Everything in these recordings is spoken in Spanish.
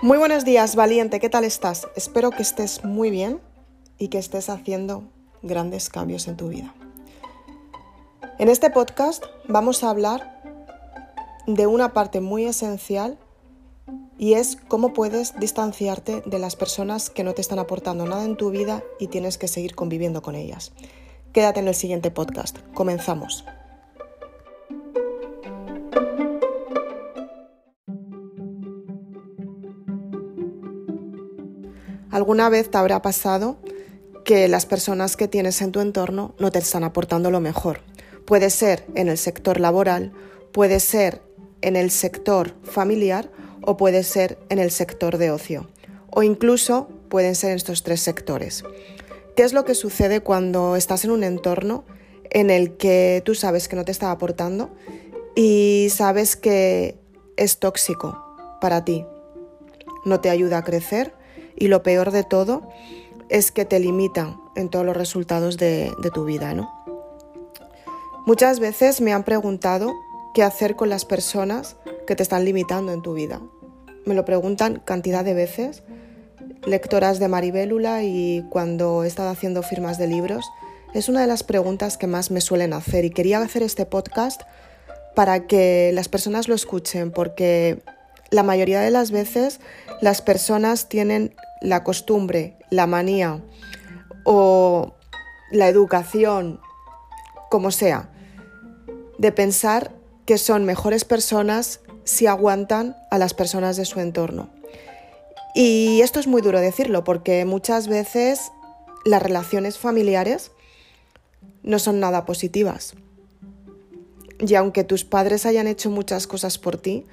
Muy buenos días, valiente, ¿qué tal estás? Espero que estés muy bien y que estés haciendo grandes cambios en tu vida. En este podcast vamos a hablar de una parte muy esencial y es cómo puedes distanciarte de las personas que no te están aportando nada en tu vida y tienes que seguir conviviendo con ellas. Quédate en el siguiente podcast. Comenzamos. ¿Alguna vez te habrá pasado que las personas que tienes en tu entorno no te están aportando lo mejor? Puede ser en el sector laboral, puede ser en el sector familiar o puede ser en el sector de ocio. O incluso pueden ser en estos tres sectores. ¿Qué es lo que sucede cuando estás en un entorno en el que tú sabes que no te está aportando y sabes que es tóxico para ti? No te ayuda a crecer y lo peor de todo es que te limita en todos los resultados de, tu vida, ¿no? Muchas veces me han preguntado qué hacer con las personas que te están limitando en tu vida. Me lo preguntan cantidad de veces, lectoras de Maribélula y cuando he estado haciendo firmas de libros. Es una de las preguntas que más me suelen hacer y quería hacer este podcast para que las personas lo escuchen porque la mayoría de las veces las personas tienen la costumbre, la manía o la educación, como sea, de pensar que son mejores personas si aguantan a las personas de su entorno. Y esto es muy duro decirlo porque muchas veces las relaciones familiares no son nada positivas. Y aunque tus padres hayan hecho muchas cosas por ti,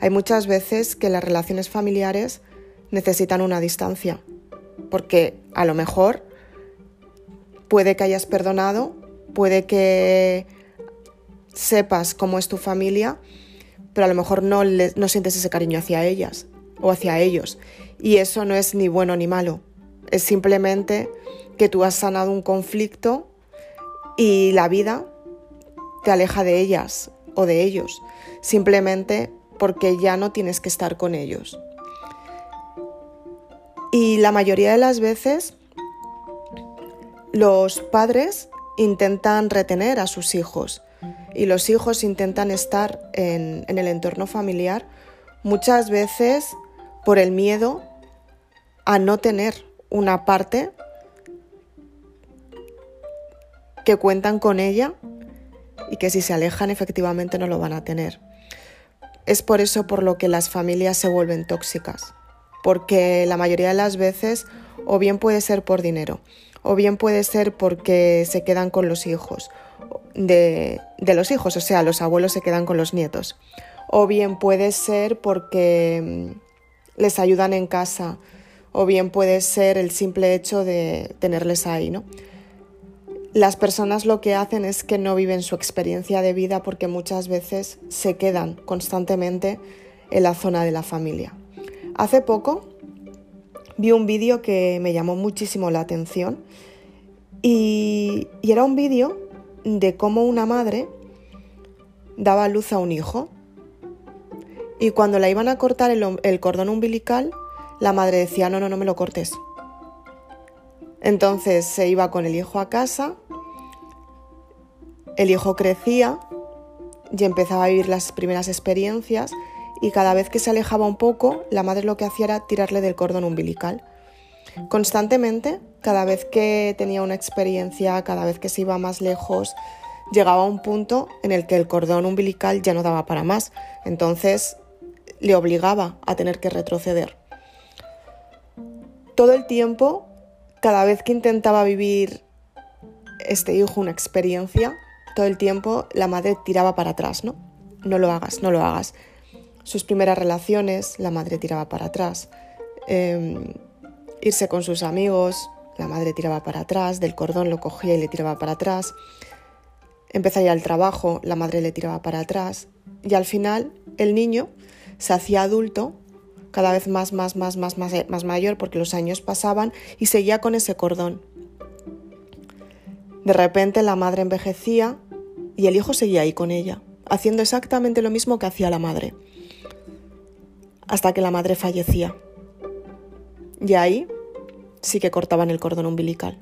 hay muchas veces que las relaciones familiares necesitan una distancia, porque a lo mejor puede que hayas perdonado, puede que sepas cómo es tu familia, pero a lo mejor no, no sientes ese cariño hacia ellas o hacia ellos. Y eso no es ni bueno ni malo, es simplemente que tú has sanado un conflicto y la vida te aleja de ellas o de ellos, simplemente porque ya no tienes que estar con ellos. Y la mayoría de las veces los padres intentan retener a sus hijos y los hijos intentan estar en, el entorno familiar muchas veces por el miedo a no tener una parte que cuentan con ella y que si se alejan efectivamente no lo van a tener. Es por eso por lo que las familias se vuelven tóxicas porque la mayoría de las veces o bien puede ser por dinero, o bien puede ser porque se quedan con los hijos de, los hijos, o sea, los abuelos se quedan con los nietos, o bien puede ser porque mm, les ayudan en casa, o bien puede ser el simple hecho de tenerles ahí, ¿no? Las personas lo que hacen es que no viven su experiencia de vida porque muchas veces se quedan constantemente en la zona de la familia. Hace poco vi un vídeo que me llamó muchísimo la atención y, era un vídeo de cómo una madre daba luz a un hijo y cuando la iban a cortar el, el cordón umbilical, la madre decía, no, no, no me lo cortes. Entonces se iba con el hijo a casa, el hijo crecía y empezaba a vivir las primeras experiencias y cada vez que se alejaba un poco, la madre lo que hacía era tirarle del cordón umbilical. Constantemente, cada vez que tenía una experiencia, cada vez que se iba más lejos, llegaba a un punto en el que el cordón umbilical ya no daba para más. Entonces le obligaba a tener que retroceder. Todo el tiempo, cada vez que intentaba vivir este hijo una experiencia, todo el tiempo la madre tiraba para atrás, ¿no? No lo hagas, no lo hagas. Sus primeras relaciones, la madre tiraba para atrás. Em, irse con sus amigos, la madre tiraba para atrás, del cordón lo cogía y le tiraba para atrás. Empezaría el trabajo, la madre le tiraba para atrás. Y al final el niño se hacía adulto, cada vez más, más, más, más, más, más mayor, porque los años pasaban y seguía con ese cordón. De repente la madre envejecía y el hijo seguía ahí con ella, haciendo exactamente lo mismo que hacía la madre hasta que la madre fallecía. Y ahí sí que cortaban el cordón umbilical.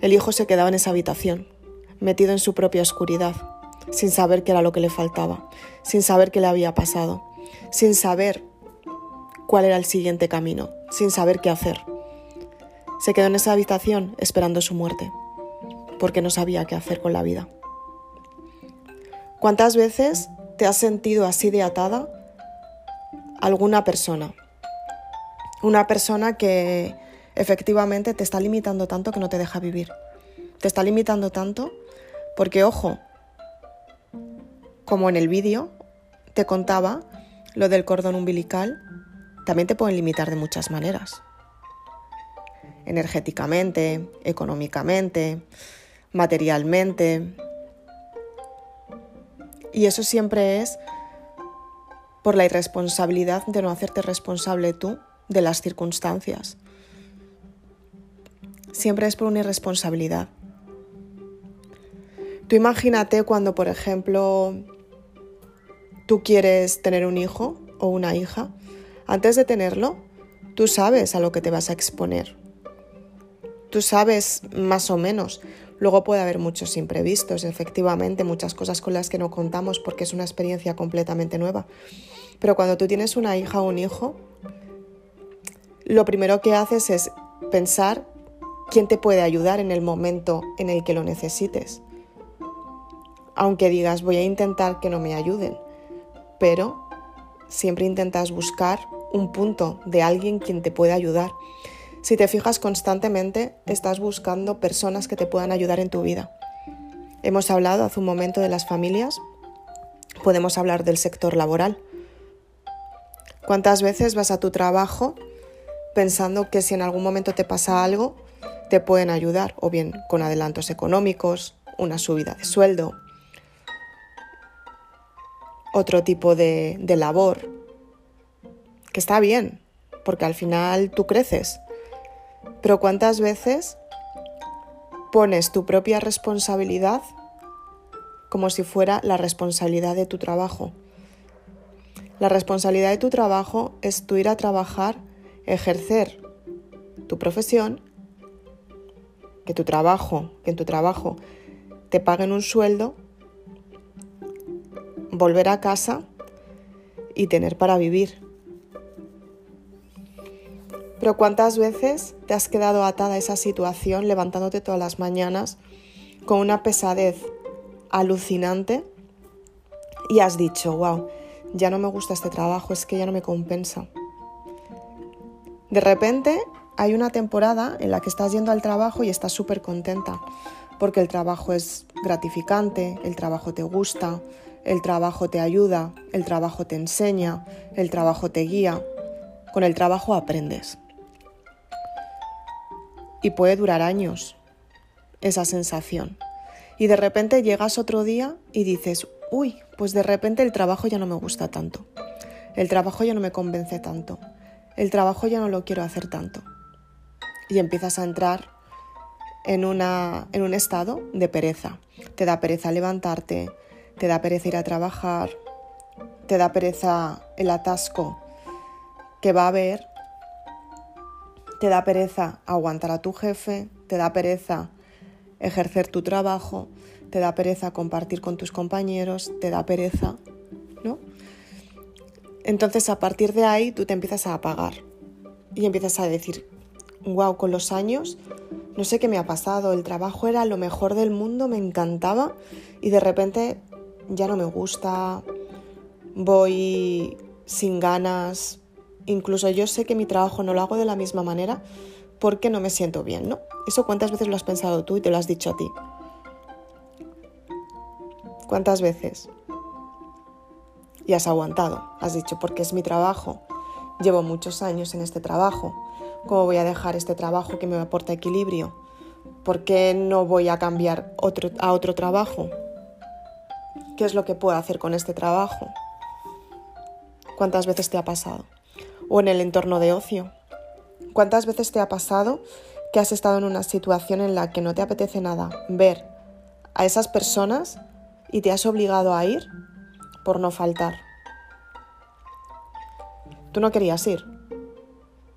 El hijo se quedaba en esa habitación, metido en su propia oscuridad, sin saber qué era lo que le faltaba, sin saber qué le había pasado, sin saber cuál era el siguiente camino, sin saber qué hacer. Se quedó en esa habitación esperando su muerte, porque no sabía qué hacer con la vida. ¿Cuántas veces te has sentido así de atada alguna persona? Una persona que efectivamente te está limitando tanto que no te deja vivir. Te está limitando tanto porque, ojo, como en el vídeo te contaba lo del cordón umbilical, también te pueden limitar de muchas maneras. Energéticamente, económicamente, materialmente. Y eso siempre es por la irresponsabilidad de no hacerte responsable tú de las circunstancias. Siempre es por una irresponsabilidad. Tú imagínate cuando, por ejemplo, tú quieres tener un hijo o una hija, antes de tenerlo, tú sabes a lo que te vas a exponer. Tú sabes más o menos. Luego puede haber muchos imprevistos, efectivamente, muchas cosas con las que no contamos porque es una experiencia completamente nueva. Pero cuando tú tienes una hija o un hijo, lo primero que haces es pensar quién te puede ayudar en el momento en el que lo necesites. Aunque digas voy a intentar que no me ayuden, pero siempre intentas buscar un punto de alguien quien te pueda ayudar. Si te fijas constantemente, estás buscando personas que te puedan ayudar en tu vida. Hemos hablado hace un momento de las familias, podemos hablar del sector laboral. ¿Cuántas veces vas a tu trabajo pensando que si en algún momento te pasa algo, te pueden ayudar, o bien con adelantos económicos, una subida de sueldo, otro tipo de, labor, que está bien, porque al final tú creces. Pero ¿cuántas veces pones tu propia responsabilidad como si fuera la responsabilidad de tu trabajo? La responsabilidad de tu trabajo es tu ir a trabajar, ejercer tu profesión que tu trabajo, que en tu trabajo te paguen un sueldo, volver a casa y tener para vivir. Pero ¿cuántas veces te has quedado atada a esa situación levantándote todas las mañanas con una pesadez alucinante y has dicho, wow, ya no me gusta este trabajo, es que ya no me compensa? De repente hay una temporada en la que estás yendo al trabajo y estás súper contenta, porque el trabajo es gratificante, el trabajo te gusta, el trabajo te ayuda, el trabajo te enseña, el trabajo te guía, con el trabajo aprendes. Y puede durar años esa sensación. Y de repente llegas otro día y dices, uy, pues de repente el trabajo ya no me gusta tanto, el trabajo ya no me convence tanto, el trabajo ya no lo quiero hacer tanto y empiezas a entrar en, una, en un estado de pereza. Te da pereza levantarte, te da pereza ir a trabajar, te da pereza el atasco que va a haber, te da pereza aguantar a tu jefe, te da pereza ejercer tu trabajo, te da pereza compartir con tus compañeros, te da pereza, ¿no? Entonces a partir de ahí tú te empiezas a apagar y empiezas a decir, wow, con los años, no sé qué me ha pasado, el trabajo era lo mejor del mundo, me encantaba y de repente ya no me gusta, voy sin ganas, incluso yo sé que mi trabajo no lo hago de la misma manera porque no me siento bien, ¿no? Eso cuántas veces lo has pensado tú y te lo has dicho a ti. ¿Cuántas veces? Y has aguantado, has dicho, porque es mi trabajo, llevo muchos años en este trabajo, ¿Cómo voy a dejar este trabajo que me aporta equilibrio? ¿Por qué no voy a cambiar a otro trabajo? ¿Qué es lo que puedo hacer con este trabajo? ¿Cuántas veces te ha pasado? O en el entorno de ocio. ¿Cuántas veces te ha pasado que has estado en una situación en la que no te apetece nada ver a esas personas y te has obligado a ir por no faltar? Tú no querías ir,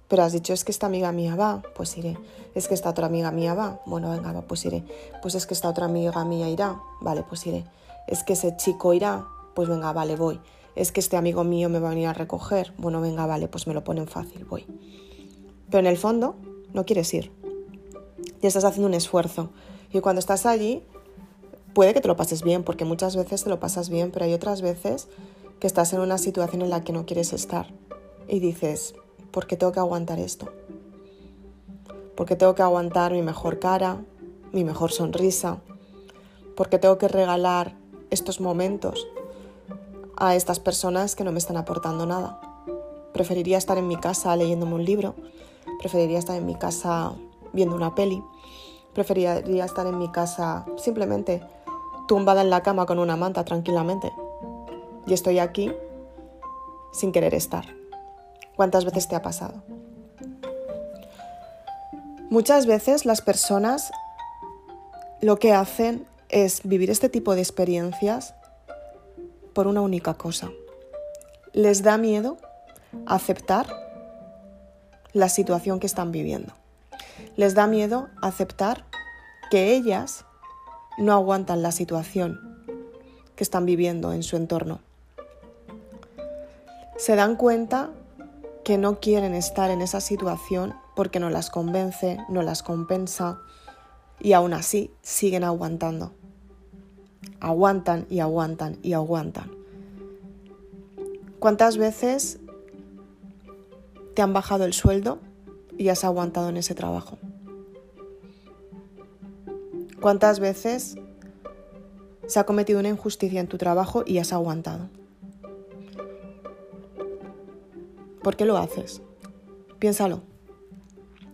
Pero has dicho, es que esta amiga mía va, pues iré. Es que esta otra amiga mía va, bueno, venga, va, pues iré. Pues es que esta otra amiga mía irá, vale, pues iré. Es que ese chico irá, pues venga, vale, voy. Es que este amigo mío me va a venir a recoger, bueno, venga, vale, pues me lo ponen fácil, voy. Pero en el fondo no quieres ir. Y estás haciendo un esfuerzo. Y cuando estás allí, puede que te lo pases bien, porque muchas veces te lo pasas bien, pero hay otras veces que estás en una situación en la que no quieres estar. Y dices, ¿por qué tengo que aguantar esto? ¿Por qué tengo que aguantar mi mejor cara, mi mejor sonrisa? ¿Por qué tengo que regalar estos momentos a estas personas que no me están aportando nada? Preferiría estar en mi casa leyéndome un libro, preferiría estar en mi casa viendo una peli, preferiría estar en mi casa simplemente tumbada en la cama con una manta tranquilamente. Y estoy aquí sin querer estar. ¿Cuántas veces te ha pasado? Muchas veces las personas lo que hacen es vivir este tipo de experiencias por una única cosa. Les da miedo aceptar la situación que están viviendo. Les da miedo aceptar que ellas no aguantan la situación que están viviendo en su entorno. Se dan cuenta que no quieren estar en esa situación porque no las convence, no las compensa y aún así siguen aguantando. Aguantan y aguantan y aguantan. ¿Cuántas veces te han bajado el sueldo y has aguantado en ese trabajo? ¿Cuántas veces se ha cometido una injusticia en tu trabajo y has aguantado? ¿Por qué lo haces? Piénsalo.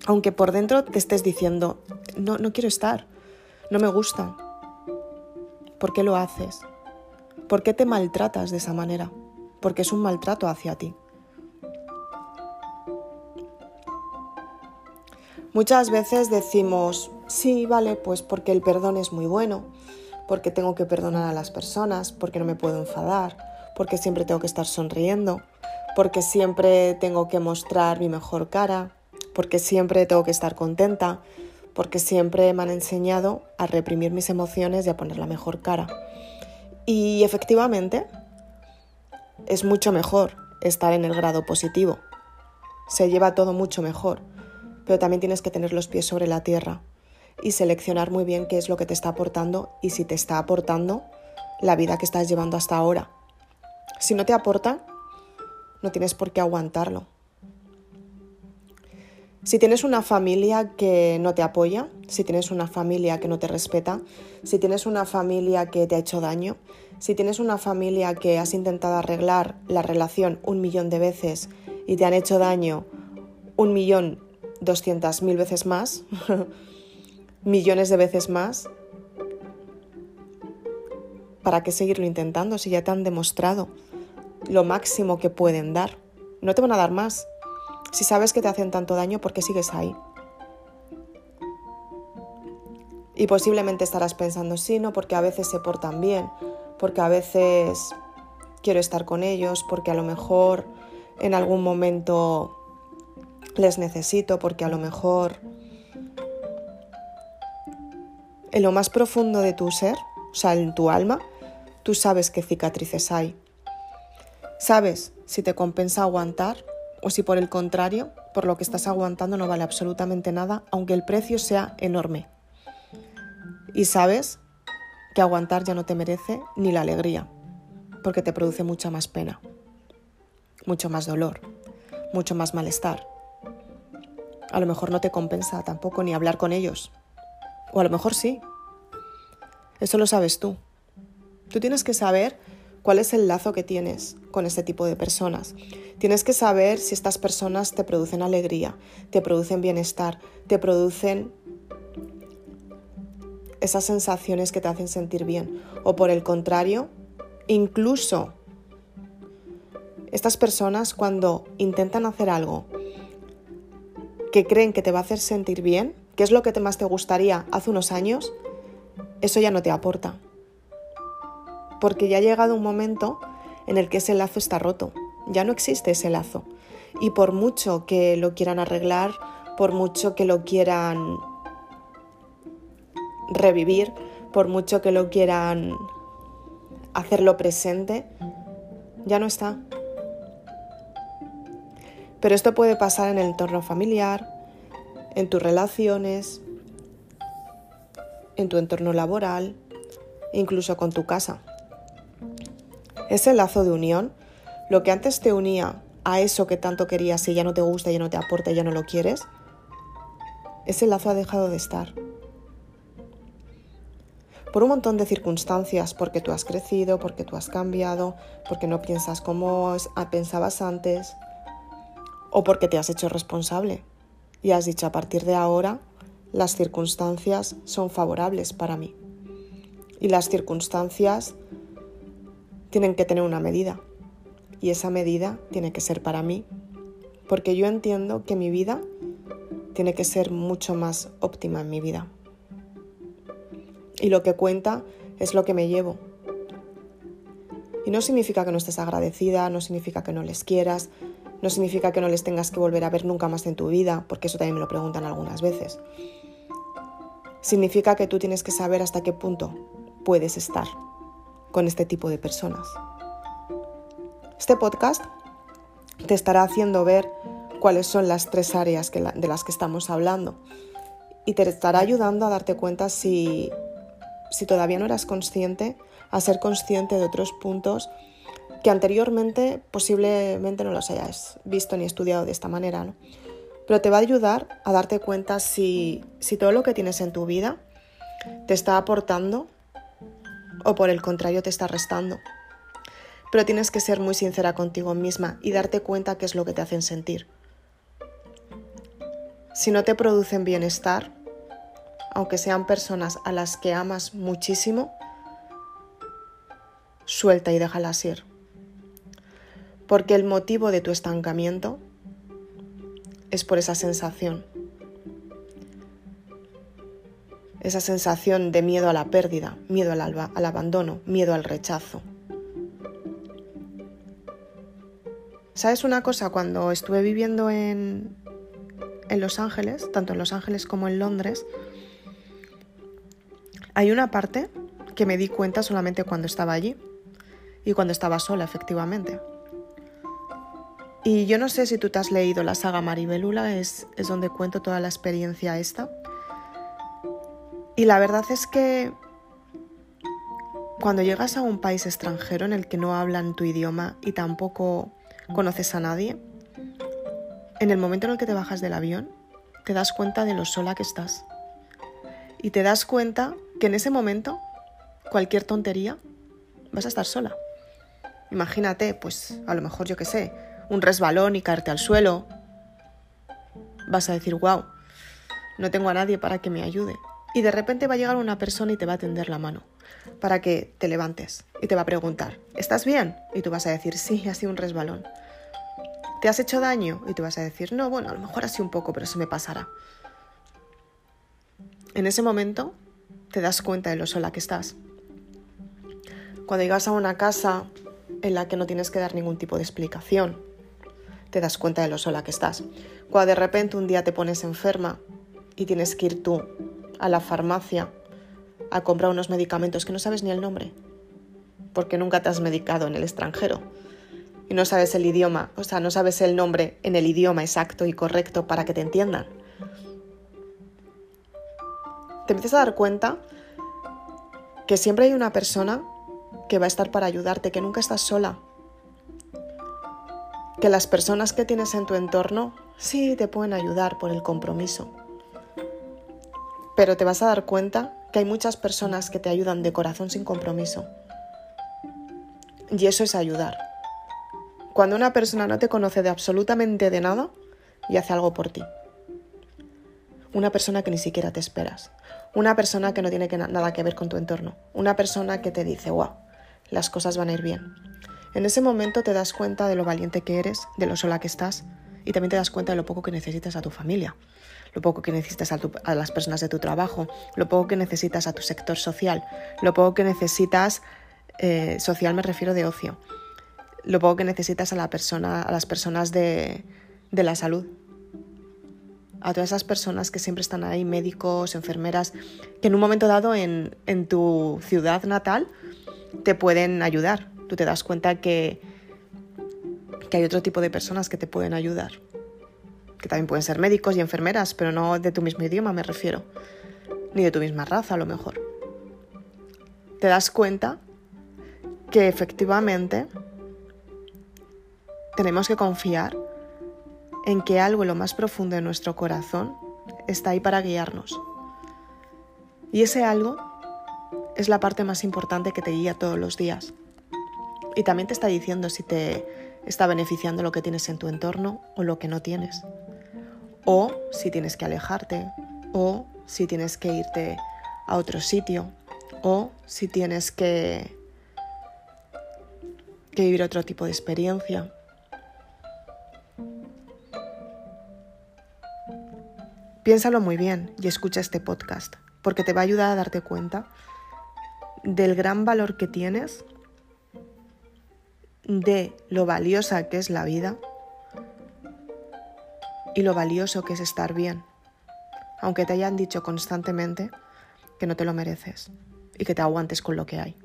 Aunque por dentro te estés diciendo, no, no quiero estar, no me gusta. ¿Por qué lo haces? ¿Por qué te maltratas de esa manera? Porque es un maltrato hacia ti. Muchas veces decimos, sí, vale, pues porque el perdón es muy bueno, porque tengo que perdonar a las personas, porque no me puedo enfadar, porque siempre tengo que estar sonriendo, porque siempre tengo que mostrar mi mejor cara, porque siempre tengo que estar contenta, porque siempre me han enseñado a reprimir mis emociones y a poner la mejor cara. Y efectivamente, es mucho mejor estar en el grado positivo. Se lleva todo mucho mejor pero también tienes que tener los pies sobre la tierra y seleccionar muy bien qué es lo que te está aportando y si te está aportando la vida que estás llevando hasta ahora. Si no te aporta, no tienes por qué aguantarlo. Si tienes una familia que no te apoya, si tienes una familia que no te respeta, si tienes una familia que te ha hecho daño, si tienes una familia que has intentado arreglar la relación un millón de veces y te han hecho daño un millón 200.000 veces más, millones de veces más. ¿Para qué seguirlo intentando si ya te han demostrado lo máximo que pueden dar? No te van a dar más. Si sabes que te hacen tanto daño, ¿por qué sigues ahí? Y posiblemente estarás pensando, sí, no, porque a veces se portan bien, porque a veces quiero estar con ellos, porque a lo mejor en algún momento les necesito porque a lo mejor en lo más profundo de tu ser, o sea, en tu alma, tú sabes qué cicatrices hay. Sabes si te compensa aguantar o si por el contrario, por lo que estás aguantando no vale absolutamente nada, aunque el precio sea enorme. Y sabes que aguantar ya no te merece ni la alegría, porque te produce mucha más pena, mucho más dolor, mucho más malestar a lo mejor no te compensa tampoco ni hablar con ellos. O a lo mejor sí. Eso lo sabes tú. Tú tienes que saber cuál es el lazo que tienes con este tipo de personas. Tienes que saber si estas personas te producen alegría, te producen bienestar, te producen esas sensaciones que te hacen sentir bien. O por el contrario, incluso estas personas cuando intentan hacer algo que creen que te va a hacer sentir bien, que es lo que más te gustaría hace unos años, eso ya no te aporta. Porque ya ha llegado un momento en el que ese lazo está roto, ya no existe ese lazo. Y por mucho que lo quieran arreglar, por mucho que lo quieran revivir, por mucho que lo quieran hacerlo presente, ya no está. Pero esto puede pasar en el entorno familiar, en tus relaciones, en tu entorno laboral, incluso con tu casa. Ese lazo de unión, lo que antes te unía a eso que tanto querías y ya no te gusta, ya no te aporta, ya no lo quieres, ese lazo ha dejado de estar. Por un montón de circunstancias, porque tú has crecido, porque tú has cambiado, porque no piensas como pensabas antes, o porque te has hecho responsable y has dicho a partir de ahora las circunstancias son favorables para mí. Y las circunstancias tienen que tener una medida. Y esa medida tiene que ser para mí. Porque yo entiendo que mi vida tiene que ser mucho más óptima en mi vida. Y lo que cuenta es lo que me llevo. Y no significa que no estés agradecida, no significa que no les quieras, no significa que no les tengas que volver a ver nunca más en tu vida, porque eso también me lo preguntan algunas veces. Significa que tú tienes que saber hasta qué punto puedes estar con este tipo de personas. Este podcast te estará haciendo ver cuáles son las tres áreas de las que estamos hablando y te estará ayudando a darte cuenta si, si todavía no eras consciente, a ser consciente de otros puntos que anteriormente posiblemente no los hayas visto ni estudiado de esta manera. ¿no? Pero te va a ayudar a darte cuenta si, si todo lo que tienes en tu vida te está aportando o por el contrario te está restando. Pero tienes que ser muy sincera contigo misma y darte cuenta qué es lo que te hacen sentir. Si no te producen bienestar, aunque sean personas a las que amas muchísimo, suelta y déjalas ir porque el motivo de tu estancamiento es por esa sensación. Esa sensación de miedo a la pérdida, miedo al, al abandono, miedo al rechazo. ¿Sabes una cosa? Cuando estuve viviendo en, en Los Ángeles, tanto en Los Ángeles como en Londres, hay una parte que me di cuenta solamente cuando estaba allí y cuando estaba sola, efectivamente. Y yo no sé si tú te has leído la saga Maribelula, es, es donde cuento toda la experiencia esta. Y la verdad es que cuando llegas a un país extranjero en el que no hablan tu idioma y tampoco conoces a nadie, en el momento en el que te bajas del avión, te das cuenta de lo sola que estás. Y te das cuenta que en ese momento, cualquier tontería, vas a estar sola. Imagínate, pues a lo mejor yo qué sé, un resbalón y caerte al suelo, vas a decir, wow, no tengo a nadie para que me ayude. Y de repente va a llegar una persona y te va a tender la mano para que te levantes y te va a preguntar, ¿estás bien? Y tú vas a decir, sí, ha sido un resbalón. ¿Te has hecho daño? Y tú vas a decir, no, bueno, a lo mejor así un poco, pero se me pasará. En ese momento te das cuenta de lo sola que estás. Cuando llegas a una casa en la que no tienes que dar ningún tipo de explicación, te das cuenta de lo sola que estás. Cuando de repente un día te pones enferma y tienes que ir tú a la farmacia a comprar unos medicamentos que no sabes ni el nombre, porque nunca te has medicado en el extranjero y no sabes el idioma, o sea, no sabes el nombre en el idioma exacto y correcto para que te entiendan. Te empiezas a dar cuenta que siempre hay una persona que va a estar para ayudarte, que nunca estás sola, que las personas que tienes en tu entorno sí te pueden ayudar por el compromiso. Pero te vas a dar cuenta que hay muchas personas que te ayudan de corazón sin compromiso. Y eso es ayudar. Cuando una persona no te conoce de absolutamente de nada y hace algo por ti. Una persona que ni siquiera te esperas. Una persona que no tiene nada que ver con tu entorno. Una persona que te dice, wow, las cosas van a ir bien. En ese momento te das cuenta de lo valiente que eres, de lo sola que estás y también te das cuenta de lo poco que necesitas a tu familia, lo poco que necesitas a, las personas de tu trabajo, lo poco que necesitas a tu sector social, lo poco que necesitas, eh, social me refiero de ocio, lo poco que necesitas a, la persona, a las personas de, la salud. A todas esas personas que siempre están ahí, médicos, enfermeras, que en un momento dado en, en tu ciudad natal te pueden ayudar. Tú te das cuenta que, que hay otro tipo de personas que te pueden ayudar. Que también pueden ser médicos y enfermeras, pero no de tu mismo idioma me refiero. Ni de tu misma raza a lo mejor. Te das cuenta que efectivamente tenemos que confiar en que algo en lo más profundo de nuestro corazón está ahí para guiarnos. Y ese algo es la parte más importante que te guía todos los días. Y también te está diciendo si te está beneficiando lo que tienes en tu entorno o lo que no tienes. O si tienes que alejarte, o si tienes que irte a otro sitio, o si tienes que, que vivir otro tipo de experiencia. Piénsalo muy bien y escucha este podcast, porque te va a ayudar a darte cuenta del gran valor que tienes, de lo valiosa que es la vida y lo valioso que es estar bien, aunque te hayan dicho constantemente que no te lo mereces y que te aguantes con lo que hay.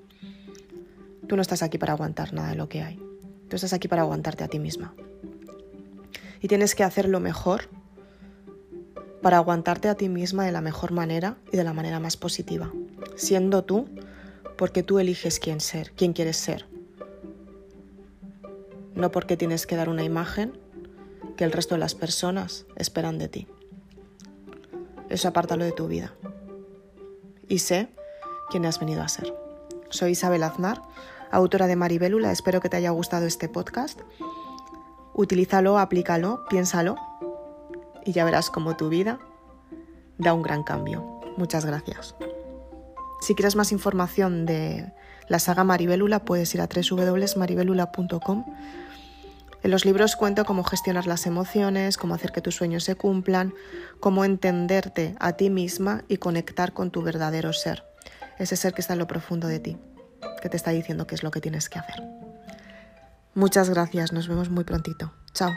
Tú no estás aquí para aguantar nada de lo que hay, tú estás aquí para aguantarte a ti misma. Y tienes que hacer lo mejor para aguantarte a ti misma de la mejor manera y de la manera más positiva, siendo tú porque tú eliges quién ser, quién quieres ser. No porque tienes que dar una imagen que el resto de las personas esperan de ti. Eso apártalo de tu vida. Y sé quién has venido a ser. Soy Isabel Aznar, autora de Maribélula. Espero que te haya gustado este podcast. Utilízalo, aplícalo, piénsalo y ya verás cómo tu vida da un gran cambio. Muchas gracias. Si quieres más información de la saga Maribélula, puedes ir a www.maribelula.com. En los libros cuento cómo gestionar las emociones, cómo hacer que tus sueños se cumplan, cómo entenderte a ti misma y conectar con tu verdadero ser, ese ser que está en lo profundo de ti, que te está diciendo qué es lo que tienes que hacer. Muchas gracias, nos vemos muy prontito. Chao.